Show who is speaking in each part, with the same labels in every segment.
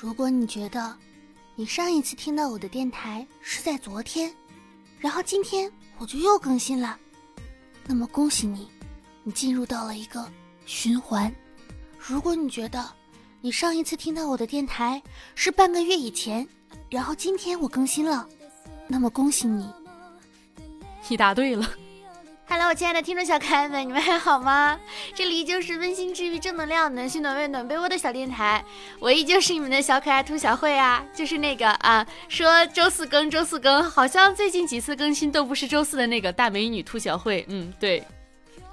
Speaker 1: 如果你觉得你上一次听到我的电台是在昨天，然后今天我就又更新了，那么恭喜你，你进入到了一个循环。如果你觉得你上一次听到我的电台是半个月以前，然后今天我更新了，那么恭喜你，
Speaker 2: 你答对了。
Speaker 1: Hello，我亲爱的听众小可爱们，你们还好吗？这里依旧是温馨治愈、正能量、暖心暖胃暖被窝的小电台，我依旧是你们的小可爱兔小慧啊，就是那个啊，说周四更，周四更，好像最近几次更新都不是周四的那个大美女兔小慧。嗯，对，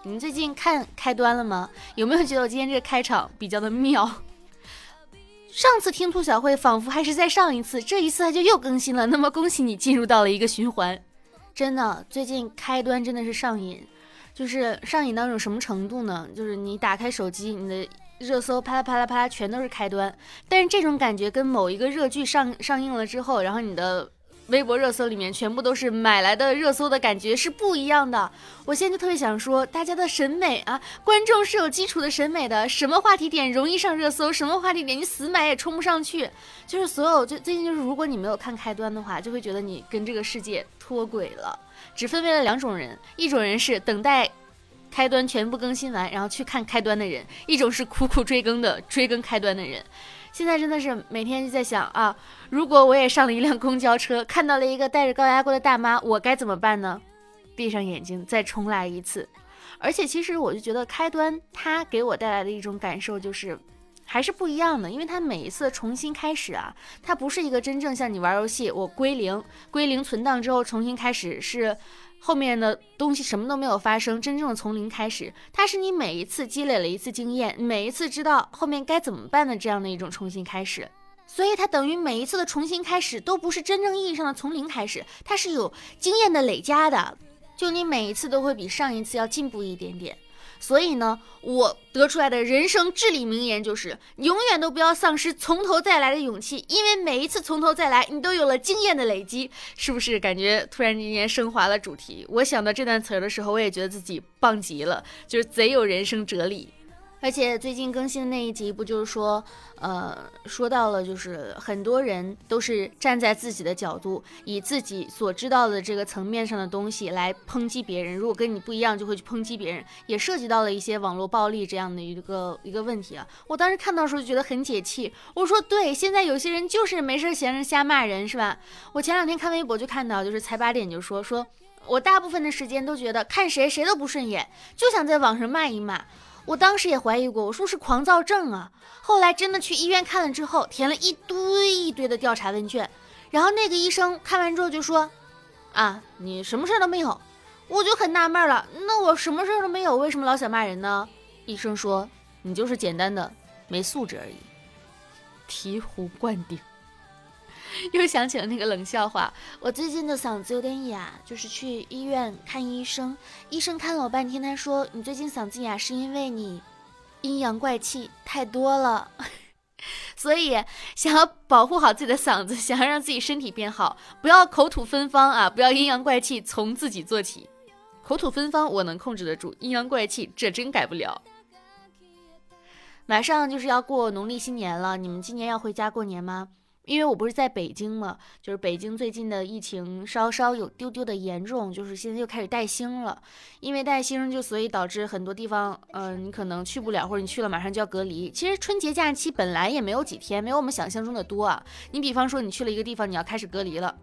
Speaker 1: 你们最近看开端了吗？有没有觉得我今天这个开场比较的妙？上次听兔小慧仿佛还是在上一次，这一次它就又更新了，那么恭喜你进入到了一个循环。真的，最近开端真的是上瘾，就是上瘾到一种什么程度呢？就是你打开手机，你的热搜啪啦啪啦啪啦全都是开端，但是这种感觉跟某一个热剧上上映了之后，然后你的。微博热搜里面全部都是买来的热搜的感觉是不一样的。我现在就特别想说，大家的审美啊，观众是有基础的审美的。什么话题点容易上热搜，什么话题点你死买也冲不上去。就是所有就最近就是，如果你没有看开端的话，就会觉得你跟这个世界脱轨了。只分为了两种人，一种人是等待开端全部更新完然后去看开端的人，一种是苦苦追更的追更开端的人。现在真的是每天就在想啊，如果我也上了一辆公交车，看到了一个戴着高压锅的大妈，我该怎么办呢？闭上眼睛再重来一次。而且其实我就觉得开端它给我带来的一种感受就是，还是不一样的，因为它每一次重新开始啊，它不是一个真正像你玩游戏，我归零归零存档之后重新开始是。后面的东西什么都没有发生，真正的从零开始，它是你每一次积累了一次经验，每一次知道后面该怎么办的这样的一种重新开始，所以它等于每一次的重新开始都不是真正意义上的从零开始，它是有经验的累加的，就你每一次都会比上一次要进步一点点。所以呢，我得出来的人生至理名言就是：永远都不要丧失从头再来的勇气，因为每一次从头再来，你都有了经验的累积。是不是感觉突然之间升华了主题？我想到这段词儿的时候，我也觉得自己棒极了，就是贼有人生哲理。而且最近更新的那一集，不就是说，呃，说到了，就是很多人都是站在自己的角度，以自己所知道的这个层面上的东西来抨击别人。如果跟你不一样，就会去抨击别人，也涉及到了一些网络暴力这样的一个一个问题啊。我当时看到的时候就觉得很解气。我说，对，现在有些人就是没事闲着瞎骂人，是吧？我前两天看微博就看到，就是才八点就说，说我大部分的时间都觉得看谁谁都不顺眼，就想在网上骂一骂。我当时也怀疑过，我说是狂躁症啊。后来真的去医院看了之后，填了一堆一堆的调查问卷，然后那个医生看完之后就说：“啊，你什么事儿都没有。”我就很纳闷了，那我什么事儿都没有，为什么老想骂人呢？医生说：“你就是简单的没素质而已。”醍醐灌顶。又想起了那个冷笑话。我最近的嗓子有点哑，就是去医院看医生，医生看了我半天，他说你最近嗓子哑是因为你阴阳怪气太多了，所以想要保护好自己的嗓子，想要让自己身体变好，不要口吐芬芳啊，不要阴阳怪气，从自己做起。口吐芬芳我能控制得住，阴阳怪气这真改不了。马上就是要过农历新年了，你们今年要回家过年吗？因为我不是在北京嘛，就是北京最近的疫情稍稍有丢丢的严重，就是现在又开始带星了。因为带星，就所以导致很多地方，嗯，你可能去不了，或者你去了马上就要隔离。其实春节假期本来也没有几天，没有我们想象中的多啊。你比方说你去了一个地方，你要开始隔离了。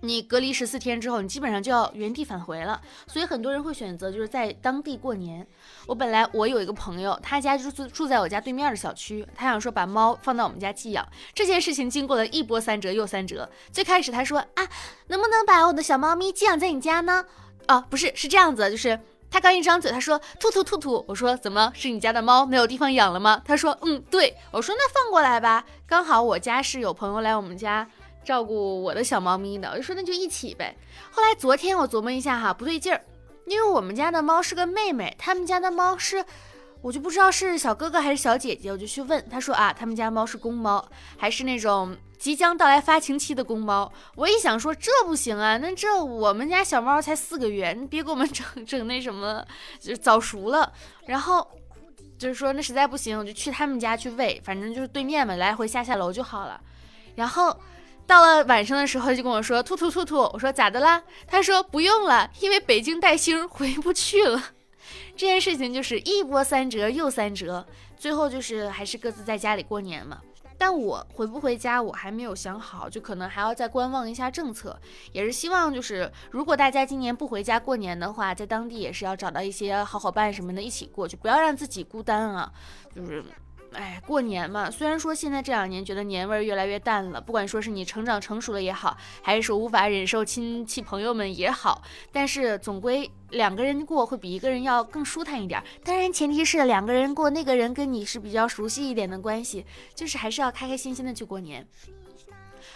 Speaker 1: 你隔离十四天之后，你基本上就要原地返回了，所以很多人会选择就是在当地过年。我本来我有一个朋友，他家就住住在我家对面的小区，他想说把猫放到我们家寄养。这件事情经过了一波三折又三折。最开始他说啊，能不能把我的小猫咪寄养在你家呢？哦，不是，是这样子，就是他刚一张嘴，他说兔兔兔兔，我说怎么是你家的猫没有地方养了吗？他说嗯，对我说那放过来吧，刚好我家是有朋友来我们家。照顾我的小猫咪的，我就说那就一起呗。后来昨天我琢磨一下哈，不对劲儿，因为我们家的猫是个妹妹，他们家的猫是，我就不知道是小哥哥还是小姐姐，我就去问，他说啊，他们家猫是公猫，还是那种即将到来发情期的公猫。我一想说这不行啊，那这我们家小猫才四个月，你别给我们整整那什么，就早熟了。然后就是说那实在不行，我就去他们家去喂，反正就是对面嘛，来回下下楼就好了。然后到了晚上的时候，就跟我说：“兔兔兔兔。”我说：“咋的啦？”他说：“不用了，因为北京带星回不去了。”这件事情就是一波三折又三折，最后就是还是各自在家里过年嘛。但我回不回家，我还没有想好，就可能还要再观望一下政策。也是希望，就是如果大家今年不回家过年的话，在当地也是要找到一些好伙伴什么的，一起过去，不要让自己孤单啊，就是。哎，过年嘛，虽然说现在这两年觉得年味儿越来越淡了，不管说是你成长成熟了也好，还是说无法忍受亲戚朋友们也好，但是总归两个人过会比一个人要更舒坦一点。当然，前提是两个人过，那个人跟你是比较熟悉一点的关系，就是还是要开开心心的去过年。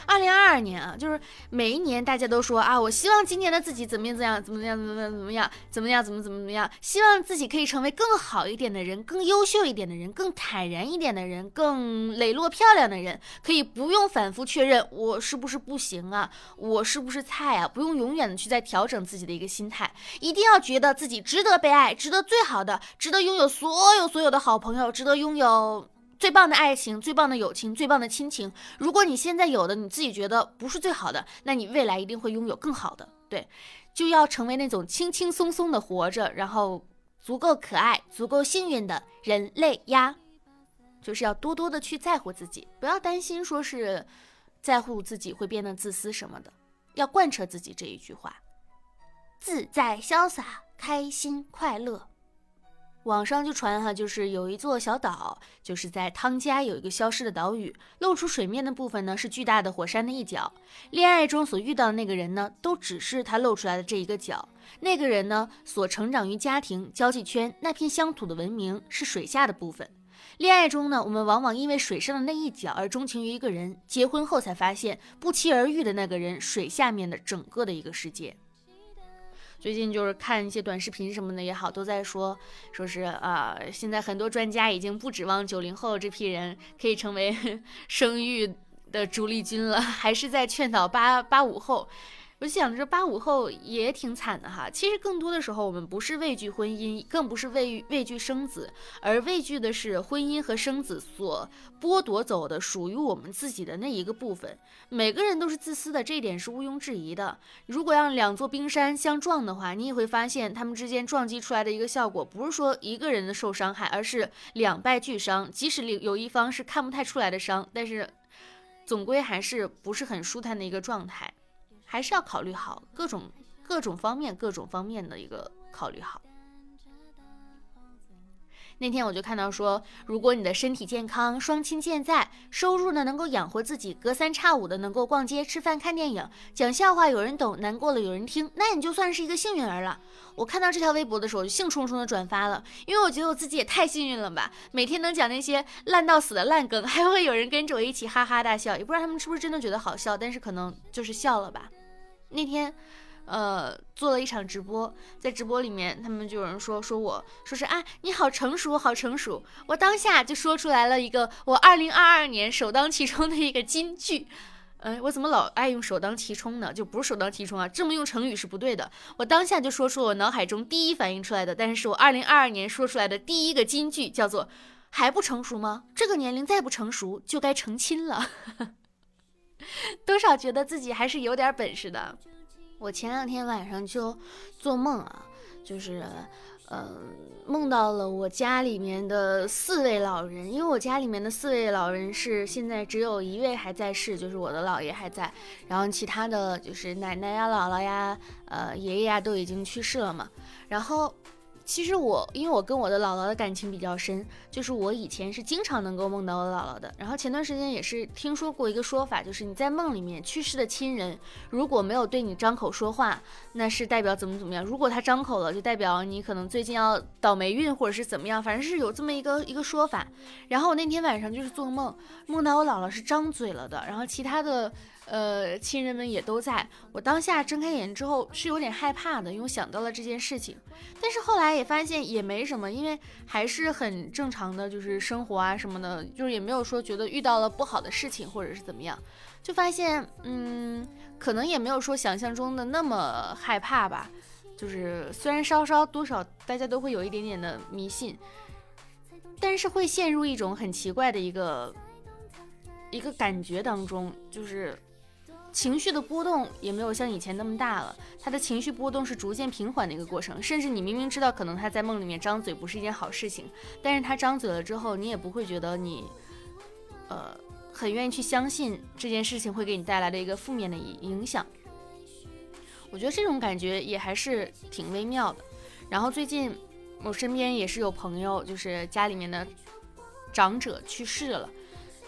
Speaker 1: 二零二二年啊，就是每一年大家都说啊，我希望今年的自己怎么样怎么样怎么样怎么样怎么样怎么样怎么怎么怎么样，希望自己可以成为更好一点的人，更优秀一点的人，更坦然一点的人，更磊落漂亮的人，可以不用反复确认我是不是不行啊，我是不是菜啊，不用永远的去在调整自己的一个心态，一定要觉得自己值得被爱，值得最好的，值得拥有所有所有的好朋友，值得拥有。最棒的爱情，最棒的友情，最棒的亲情。如果你现在有的你自己觉得不是最好的，那你未来一定会拥有更好的。对，就要成为那种轻轻松松的活着，然后足够可爱、足够幸运的人类呀。就是要多多的去在乎自己，不要担心说是在乎自己会变得自私什么的，要贯彻自己这一句话：自在潇洒，开心快乐。网上就传哈，就是有一座小岛，就是在汤加有一个消失的岛屿，露出水面的部分呢是巨大的火山的一角。恋爱中所遇到的那个人呢，都只是他露出来的这一个角。那个人呢，所成长于家庭交际圈那片乡土的文明是水下的部分。恋爱中呢，我们往往因为水上的那一角而钟情于一个人，结婚后才发现不期而遇的那个人，水下面的整个的一个世界。最近就是看一些短视频什么的也好，都在说，说是啊，现在很多专家已经不指望九零后这批人可以成为 生育的主力军了，还是在劝导八八五后。我想着八五后也挺惨的哈。其实更多的时候，我们不是畏惧婚姻，更不是畏畏惧生子，而畏惧的是婚姻和生子所剥夺走的属于我们自己的那一个部分。每个人都是自私的，这一点是毋庸置疑的。如果让两座冰山相撞的话，你也会发现它们之间撞击出来的一个效果，不是说一个人的受伤害，而是两败俱伤。即使有一方是看不太出来的伤，但是总归还是不是很舒坦的一个状态。还是要考虑好各种各种方面、各种方面的一个考虑好。那天我就看到说，如果你的身体健康、双亲健在，收入呢能够养活自己，隔三差五的能够逛街、吃饭、看电影、讲笑话，有人懂，难过了有人听，那你就算是一个幸运儿了。我看到这条微博的时候，就兴冲冲的转发了，因为我觉得我自己也太幸运了吧！每天能讲那些烂到死的烂梗，还会有人跟着我一起哈哈大笑，也不知道他们是不是真的觉得好笑，但是可能就是笑了吧。那天，呃，做了一场直播，在直播里面，他们就有人说说我说是啊，你好成熟，好成熟。我当下就说出来了一个我二零二二年首当其冲的一个金句。嗯，我怎么老爱用首当其冲呢？就不是首当其冲啊，这么用成语是不对的。我当下就说出我脑海中第一反应出来的，但是是我二零二二年说出来的第一个金句，叫做还不成熟吗？这个年龄再不成熟，就该成亲了。多少觉得自己还是有点本事的。我前两天晚上就做梦啊，就是，嗯，梦到了我家里面的四位老人。因为我家里面的四位老人是现在只有一位还在世，就是我的姥爷还在，然后其他的就是奶奶呀、姥姥呀、呃爷爷呀都已经去世了嘛，然后。其实我，因为我跟我的姥姥的感情比较深，就是我以前是经常能够梦到我姥姥的。然后前段时间也是听说过一个说法，就是你在梦里面去世的亲人，如果没有对你张口说话，那是代表怎么怎么样；如果他张口了，就代表你可能最近要倒霉运或者是怎么样，反正是有这么一个一个说法。然后我那天晚上就是做梦，梦到我姥姥是张嘴了的，然后其他的。呃，亲人们也都在。我当下睁开眼之后是有点害怕的，因为想到了这件事情。但是后来也发现也没什么，因为还是很正常的，就是生活啊什么的，就是也没有说觉得遇到了不好的事情或者是怎么样。就发现，嗯，可能也没有说想象中的那么害怕吧。就是虽然稍稍多少大家都会有一点点的迷信。但是会陷入一种很奇怪的一个一个感觉当中，就是情绪的波动也没有像以前那么大了。他的情绪波动是逐渐平缓的一个过程，甚至你明明知道可能他在梦里面张嘴不是一件好事情，但是他张嘴了之后，你也不会觉得你呃很愿意去相信这件事情会给你带来的一个负面的影影响。我觉得这种感觉也还是挺微妙的。然后最近我身边也是有朋友，就是家里面的长者去世了。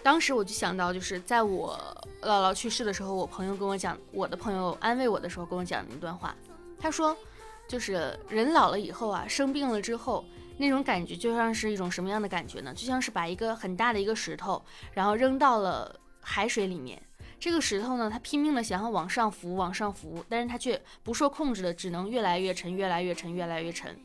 Speaker 1: 当时我就想到，就是在我姥姥去世的时候，我朋友跟我讲，我的朋友安慰我的时候跟我讲的一段话。他说，就是人老了以后啊，生病了之后，那种感觉就像是一种什么样的感觉呢？就像是把一个很大的一个石头，然后扔到了海水里面。这个石头呢，它拼命的想要往上浮，往上浮，但是它却不受控制的，只能越来越沉，越来越沉，越来越沉。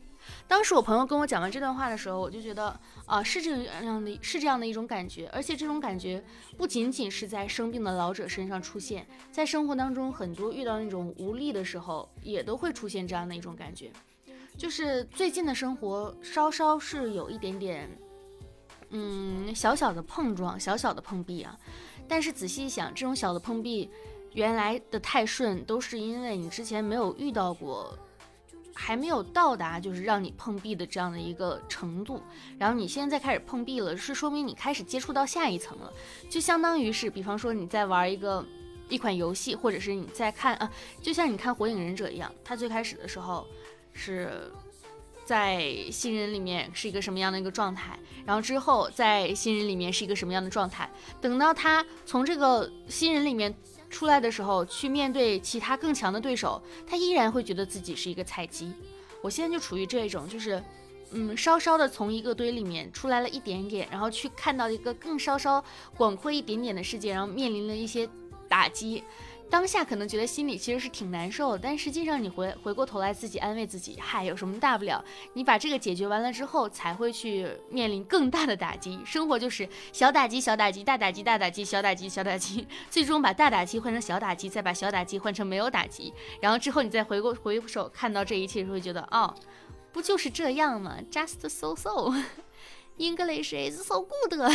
Speaker 1: 当时我朋友跟我讲完这段话的时候，我就觉得啊，是这样的，是这样的一种感觉。而且这种感觉不仅仅是在生病的老者身上出现，在生活当中很多遇到那种无力的时候，也都会出现这样的一种感觉。就是最近的生活稍稍是有一点点，嗯，小小的碰撞，小小的碰壁啊。但是仔细一想，这种小的碰壁，原来的太顺，都是因为你之前没有遇到过，还没有到达就是让你碰壁的这样的一个程度。然后你现在开始碰壁了，是说明你开始接触到下一层了，就相当于是，比方说你在玩一个一款游戏，或者是你在看啊，就像你看《火影忍者》一样，它最开始的时候是。在新人里面是一个什么样的一个状态，然后之后在新人里面是一个什么样的状态，等到他从这个新人里面出来的时候，去面对其他更强的对手，他依然会觉得自己是一个菜鸡。我现在就处于这种，就是嗯，稍稍的从一个堆里面出来了一点点，然后去看到一个更稍稍广阔一点点的世界，然后面临了一些打击。当下可能觉得心里其实是挺难受的，但实际上你回回过头来自己安慰自己，嗨，有什么大不了？你把这个解决完了之后，才会去面临更大的打击。生活就是小打击、小打击、大打击、大打击、小打击、小打击，最终把大打击换成小打击，再把小打击换成没有打击，然后之后你再回过回首看到这一切，会觉得哦，不就是这样吗？Just so so，English is so good，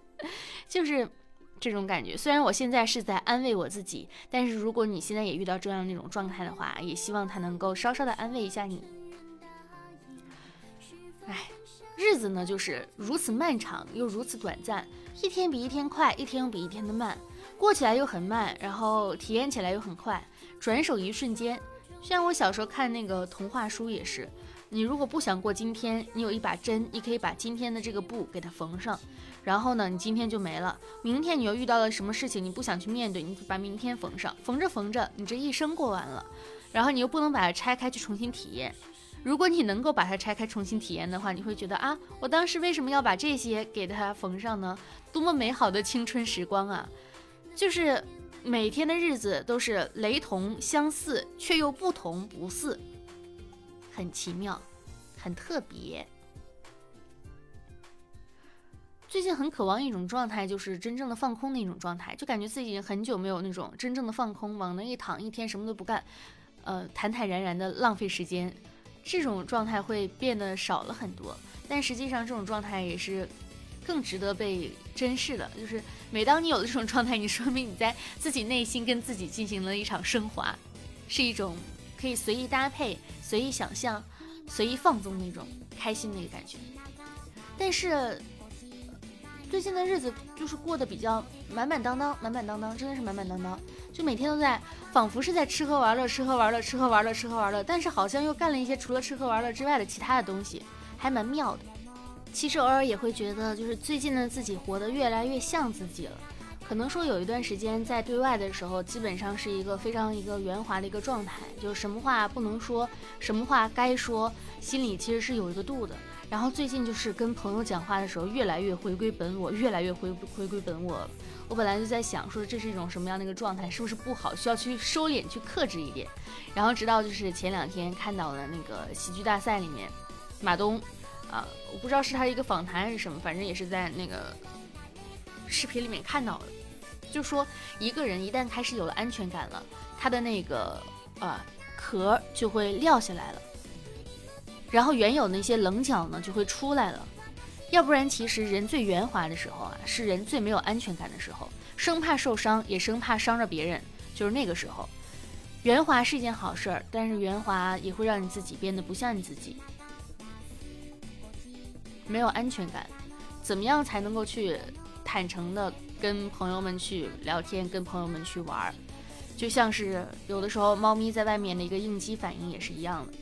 Speaker 1: 就是。这种感觉，虽然我现在是在安慰我自己，但是如果你现在也遇到这样那种状态的话，也希望他能够稍稍的安慰一下你。哎，日子呢就是如此漫长又如此短暂，一天比一天快，一天又比一天的慢，过起来又很慢，然后体验起来又很快，转手一瞬间。像我小时候看那个童话书也是。你如果不想过今天，你有一把针，你可以把今天的这个布给它缝上，然后呢，你今天就没了。明天你又遇到了什么事情，你不想去面对，你把明天缝上，缝着缝着，你这一生过完了，然后你又不能把它拆开去重新体验。如果你能够把它拆开重新体验的话，你会觉得啊，我当时为什么要把这些给它缝上呢？多么美好的青春时光啊！就是每天的日子都是雷同相似，却又不同不似。很奇妙，很特别。最近很渴望一种状态，就是真正的放空的一种状态，就感觉自己很久没有那种真正的放空，往那一躺，一天什么都不干，呃，坦坦然然的浪费时间，这种状态会变得少了很多。但实际上，这种状态也是更值得被珍视的。就是每当你有了这种状态，你说明你在自己内心跟自己进行了一场升华，是一种。可以随意搭配、随意想象、随意放纵那种开心的一个感觉，但是最近的日子就是过得比较满满当当、满满当当，真的是满满当当，就每天都在，仿佛是在吃喝玩乐、吃喝玩乐、吃喝玩乐、吃喝玩乐，但是好像又干了一些除了吃喝玩乐之外的其他的东西，还蛮妙的。其实偶尔也会觉得，就是最近的自己活得越来越像自己了。可能说有一段时间在对外的时候，基本上是一个非常一个圆滑的一个状态，就是什么话不能说，什么话该说，心里其实是有一个度的。然后最近就是跟朋友讲话的时候，越来越回归本我，越来越回回归本我。我本来就在想说这是一种什么样的一个状态，是不是不好，需要去收敛，去克制一点。然后直到就是前两天看到了那个喜剧大赛里面，马东，啊，我不知道是他一个访谈还是什么，反正也是在那个视频里面看到的。就说一个人一旦开始有了安全感了，他的那个呃壳就会撂下来了，然后原有那些棱角呢就会出来了。要不然其实人最圆滑的时候啊，是人最没有安全感的时候，生怕受伤，也生怕伤着别人，就是那个时候。圆滑是一件好事儿，但是圆滑也会让你自己变得不像你自己，没有安全感。怎么样才能够去坦诚的跟朋友们去聊天，跟朋友们去玩儿？就像是有的时候猫咪在外面的一个应激反应也是一样的。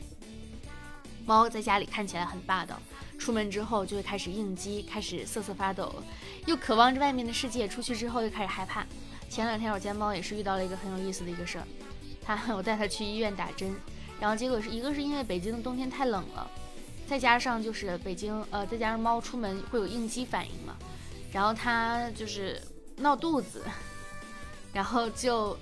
Speaker 1: 猫在家里看起来很霸道，出门之后就会开始应激，开始瑟瑟发抖，又渴望着外面的世界，出去之后又开始害怕。前两天我家猫也是遇到了一个很有意思的一个事儿。它我带它去医院打针，然后结果是一个是因为北京的冬天太冷了，再加上就是北京呃再加上猫出门会有应激反应嘛，然后他就是闹肚子，然后就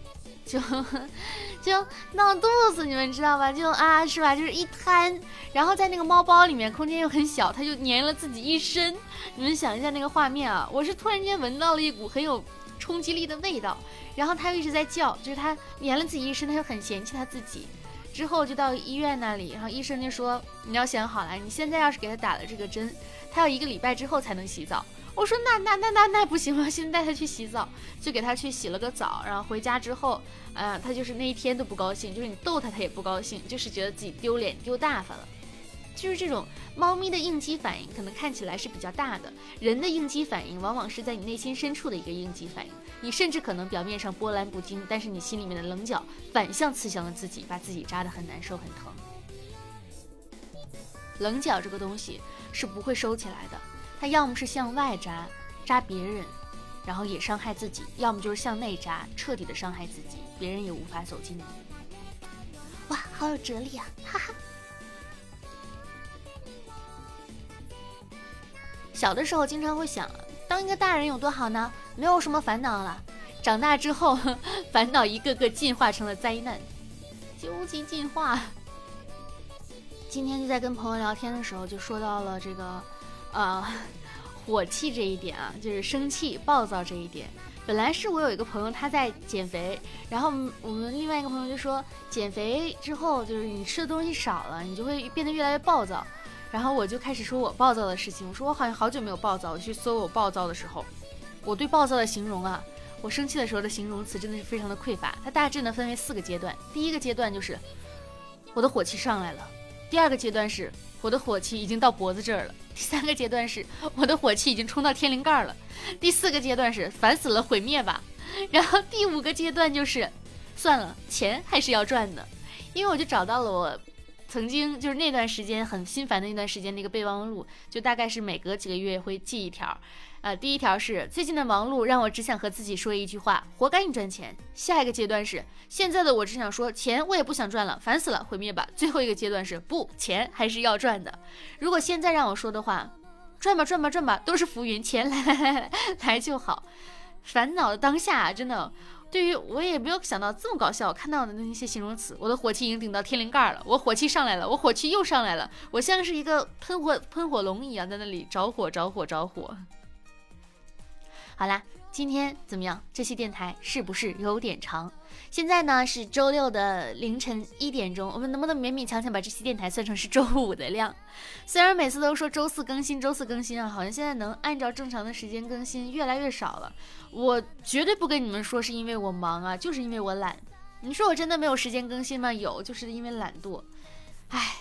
Speaker 1: 就 就闹肚子，你们知道吧？就啊是吧？就是一摊，然后在那个猫包里面空间又很小，它就粘了自己一身。你们想一下那个画面啊！我是突然间闻到了一股很有冲击力的味道。然后他又一直在叫，就是他粘了自己一身，他又很嫌弃他自己。之后就到医院那里，然后医生就说：“你要想好了，你现在要是给他打了这个针，他要一个礼拜之后才能洗澡。”我说：“那那那那那不行，我现在带他去洗澡。”就给他去洗了个澡，然后回家之后，呃，他就是那一天都不高兴，就是你逗他他也不高兴，就是觉得自己丢脸丢大发了。就是这种猫咪的应激反应，可能看起来是比较大的，人的应激反应往往是在你内心深处的一个应激反应。你甚至可能表面上波澜不惊，但是你心里面的棱角反向刺向了自己，把自己扎得很难受、很疼。棱角这个东西是不会收起来的，他要么是向外扎，扎别人，然后也伤害自己；要么就是向内扎，彻底的伤害自己，别人也无法走近你。哇，好有哲理啊！哈哈。小的时候经常会想，当一个大人有多好呢？没有什么烦恼了。长大之后，烦恼一个个进化成了灾难，究极进化。今天就在跟朋友聊天的时候，就说到了这个，呃，火气这一点啊，就是生气、暴躁这一点。本来是我有一个朋友他在减肥，然后我们另外一个朋友就说，减肥之后就是你吃的东西少了，你就会变得越来越暴躁。然后我就开始说我暴躁的事情，我说我好像好久没有暴躁。我去搜我暴躁的时候，我对暴躁的形容啊，我生气的时候的形容词真的是非常的匮乏。它大致呢分为四个阶段，第一个阶段就是我的火气上来了，第二个阶段是我的火气已经到脖子这儿了，第三个阶段是我的火气已经冲到天灵盖了，第四个阶段是烦死了，毁灭吧。然后第五个阶段就是算了，钱还是要赚的，因为我就找到了我。曾经就是那段时间很心烦的那段时间的一个备忘录，就大概是每隔几个月会记一条。呃，第一条是最近的忙碌让我只想和自己说一句话：活该你赚钱。下一个阶段是现在的我只想说钱我也不想赚了，烦死了，毁灭吧。最后一个阶段是不钱还是要赚的。如果现在让我说的话，赚吧赚吧赚吧，都是浮云，钱来来来 来就好。烦恼的当下真的。对于我也没有想到这么搞笑，看到的那些形容词，我的火气已经顶到天灵盖了，我火气上来了，我火气又上来了，我像是一个喷火喷火龙一样在那里着火着火着火。好啦。今天怎么样？这期电台是不是有点长？现在呢是周六的凌晨一点钟，我们能不能勉勉强强把这期电台算成是周五的量？虽然每次都说周四更新，周四更新啊，好像现在能按照正常的时间更新越来越少了。我绝对不跟你们说是因为我忙啊，就是因为我懒。你说我真的没有时间更新吗？有，就是因为懒惰。唉。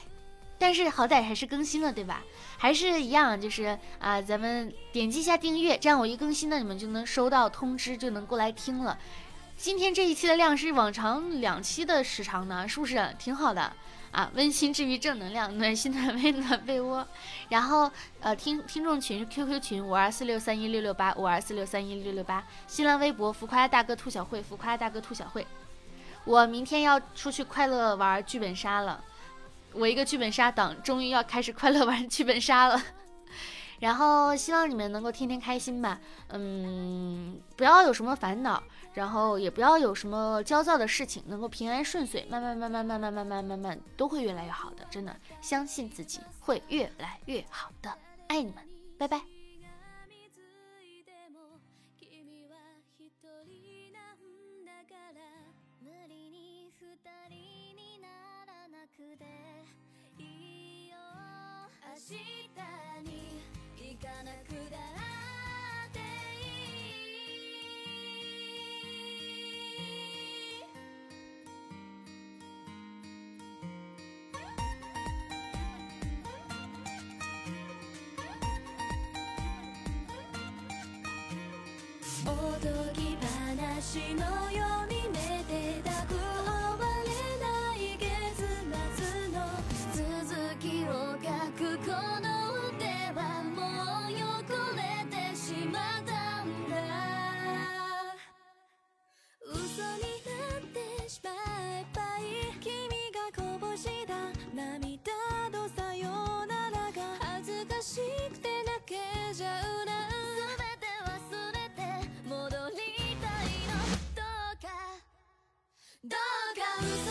Speaker 1: 但是好歹还是更新了，对吧？还是一样，就是啊，咱们点击一下订阅，这样我一更新呢，你们就能收到通知，就能过来听了。今天这一期的量是往常两期的时长呢，是不是挺好的啊？温馨治愈正能量，暖心暖胃暖被窝。然后呃，听听众群 QQ 群五二四六三一六六八五二四六三一六六八，新浪微博浮夸大哥兔小慧浮夸大哥兔小慧。我明天要出去快乐玩剧本杀了。我一个剧本杀党终于要开始快乐玩剧本杀了，然后希望你们能够天天开心吧，嗯，不要有什么烦恼，然后也不要有什么焦躁的事情，能够平安顺遂，慢慢慢慢慢慢慢慢慢慢都会越来越好的，真的相信自己会越来越好的，爱你们，拜拜。明日に
Speaker 3: 行かなくだっていい。おとぎ話のように comes